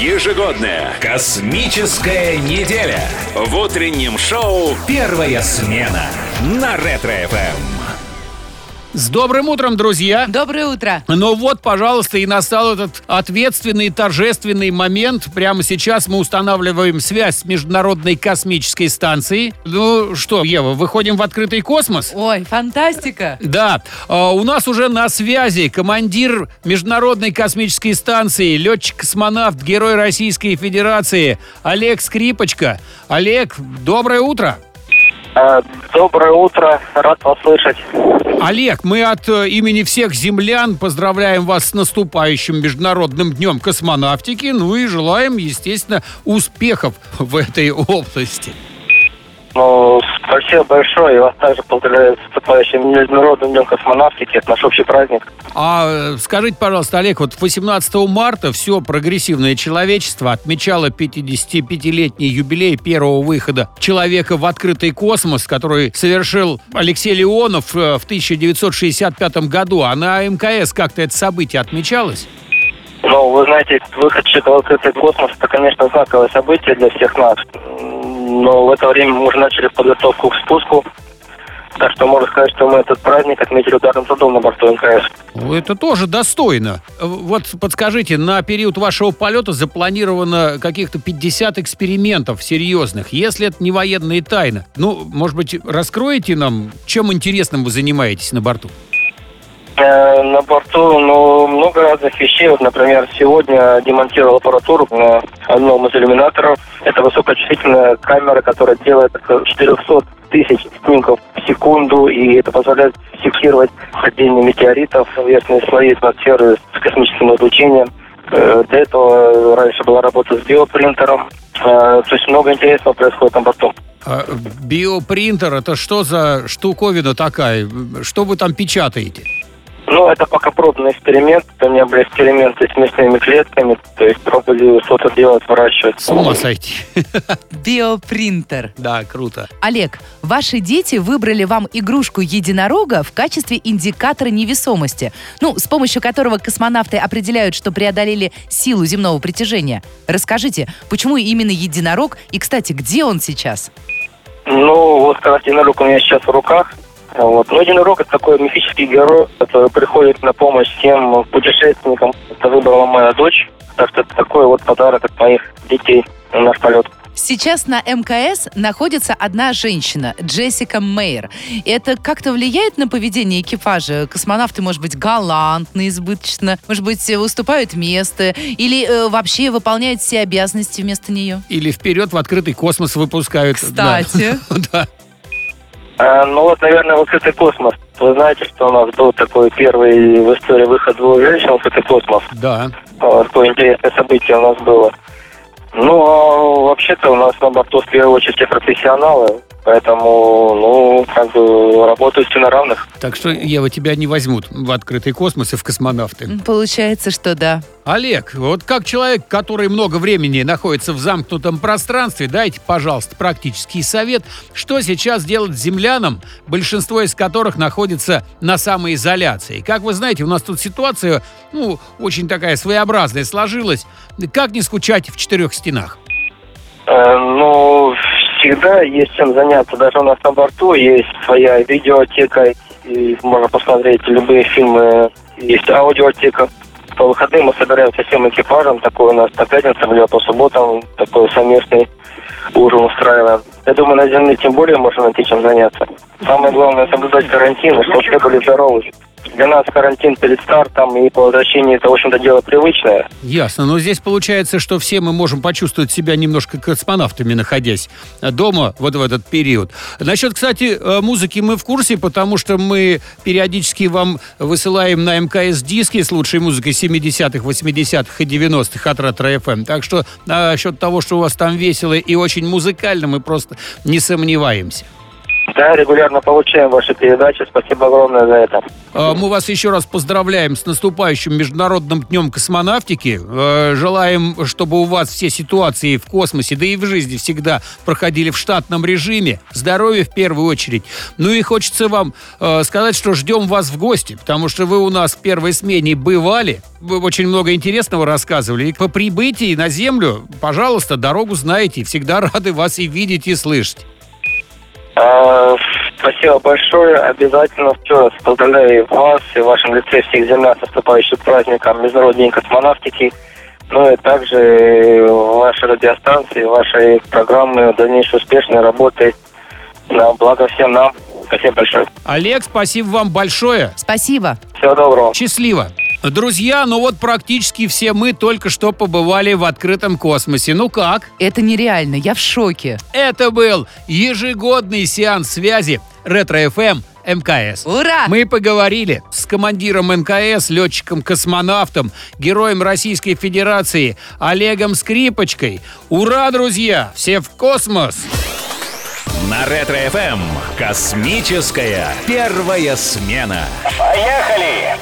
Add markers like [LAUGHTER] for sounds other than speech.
Ежегодная космическая неделя. В утреннем шоу «Первая смена» на Ретро-ФМ. С добрым утром, друзья! Доброе утро! Ну вот, пожалуйста, и настал этот ответственный, торжественный момент. Прямо сейчас мы устанавливаем связь с Международной космической станцией. Ну что, Ева, выходим в открытый космос? Ой, фантастика! Да, а, у нас уже на связи командир Международной космической станции, летчик-космонавт, герой Российской Федерации Олег Скрипочка. Олег, доброе утро! Э, доброе утро, рад вас слышать. Олег, мы от э, имени всех землян поздравляем вас с наступающим Международным днем космонавтики, ну и желаем, естественно, успехов в этой [LAUGHS] области. Ну, спасибо большое. И вас также поздравляю с наступающим Международным днем космонавтики. Это наш общий праздник. А скажите, пожалуйста, Олег, вот 18 марта все прогрессивное человечество отмечало 55-летний юбилей первого выхода человека в открытый космос, который совершил Алексей Леонов э, в 1965 году. А на МКС как-то это событие отмечалось? Ну, вы знаете, выход человека в открытый космос, это, конечно, знаковое событие для всех нас но в это время мы уже начали подготовку к спуску. Так что можно сказать, что мы этот праздник отметили ударным трудом на борту МКС. Это тоже достойно. Вот подскажите, на период вашего полета запланировано каких-то 50 экспериментов серьезных, если это не военная тайна. Ну, может быть, раскроете нам, чем интересным вы занимаетесь на борту? Э, на борту ну, много разных вещей. Вот, например, сегодня демонтировал аппаратуру на одном из иллюминаторов. Это высокочувствительная камера, которая делает 400 тысяч снимков в секунду, и это позволяет фиксировать падение метеоритов в верхние слои атмосферы с космическим излучением. Э, до этого раньше была работа с биопринтером. Э, то есть много интересного происходит на борту. А биопринтер это что за штуковина такая? Что вы там печатаете? Ну, это пока пробный эксперимент. У меня были эксперименты с мясными клетками, то есть пробовали что-то делать, выращивать. С ума сойти. [LAUGHS] Биопринтер. Да, круто. Олег, ваши дети выбрали вам игрушку единорога в качестве индикатора невесомости, ну, с помощью которого космонавты определяют, что преодолели силу земного притяжения. Расскажите, почему именно единорог и, кстати, где он сейчас? Ну, вот как единорог у меня сейчас в руках. Вот. Но единорог это такой мифический герой, который приходит на помощь всем путешественникам. Это выбрала моя дочь. Так что это такой вот подарок от моих детей на наш полет. Сейчас на МКС находится одна женщина, Джессика Мейер. Это как-то влияет на поведение экипажа? Космонавты, может быть, галантны избыточно, может быть, уступают место или э, вообще выполняют все обязанности вместо нее? Или вперед в открытый космос выпускают. Кстати. [LAUGHS] Да. А, ну вот, наверное, в открытый космос. Вы знаете, что у нас был такой первый в истории выход двух женщин в открытый космос? Да. Вот, такое интересное событие у нас было. Ну, а вообще-то у нас на борту в первую очередь все профессионалы. Поэтому, ну, как бы работают все на равных. Так что, Ева, тебя не возьмут в открытый космос и в космонавты. Получается, что да. Олег, вот как человек, который много времени находится в замкнутом пространстве, дайте, пожалуйста, практический совет, что сейчас делать землянам, большинство из которых находится на самоизоляции. Как вы знаете, у нас тут ситуация, ну, очень такая своеобразная сложилась. Как не скучать в четырех стенах? Э, ну, всегда есть чем заняться. Даже у нас на борту есть своя видеотека, и можно посмотреть любые фильмы. Есть аудиотека. По выходным мы собираемся всем экипажем. Такой у нас по пятницам или по субботам такой совместный ужин устраиваем. Я думаю, на Земле тем более можно найти чем заняться. Самое главное соблюдать карантин, чтобы все были здоровы для нас карантин перед стартом и по возвращении это, в общем-то, дело привычное. Ясно. Но здесь получается, что все мы можем почувствовать себя немножко космонавтами, находясь дома вот в этот период. Насчет, кстати, э, музыки мы в курсе, потому что мы периодически вам высылаем на МКС диски с лучшей музыкой 70-х, 80-х и 90-х от Ретро FM. Так что насчет того, что у вас там весело и очень музыкально, мы просто не сомневаемся. Да, регулярно получаем ваши передачи. Спасибо огромное за это. А, мы вас еще раз поздравляем с наступающим Международным днем космонавтики. Э, желаем, чтобы у вас все ситуации в космосе, да и в жизни всегда проходили в штатном режиме. Здоровья в первую очередь. Ну и хочется вам э, сказать, что ждем вас в гости, потому что вы у нас в первой смене бывали. Вы очень много интересного рассказывали. И по прибытии на Землю, пожалуйста, дорогу знаете. Всегда [LAUGHS] рады вас и видеть, и слышать. А, спасибо большое. Обязательно еще раз поздравляю вас и в вашем лице всех землян с наступающим праздником Международный день космонавтики. Ну и также вашей радиостанции, вашей программы дальнейшей успешной работы на благо всем нам. Спасибо большое. Олег, спасибо вам большое. Спасибо. Всего доброго. Счастливо. Друзья, ну вот практически все мы только что побывали в открытом космосе. Ну как? Это нереально, я в шоке. Это был ежегодный сеанс связи Ретро-ФМ МКС. Ура! Мы поговорили с командиром МКС, летчиком-космонавтом, героем Российской Федерации Олегом Скрипочкой. Ура, друзья! Все в космос! На Ретро-ФМ космическая первая смена. Поехали!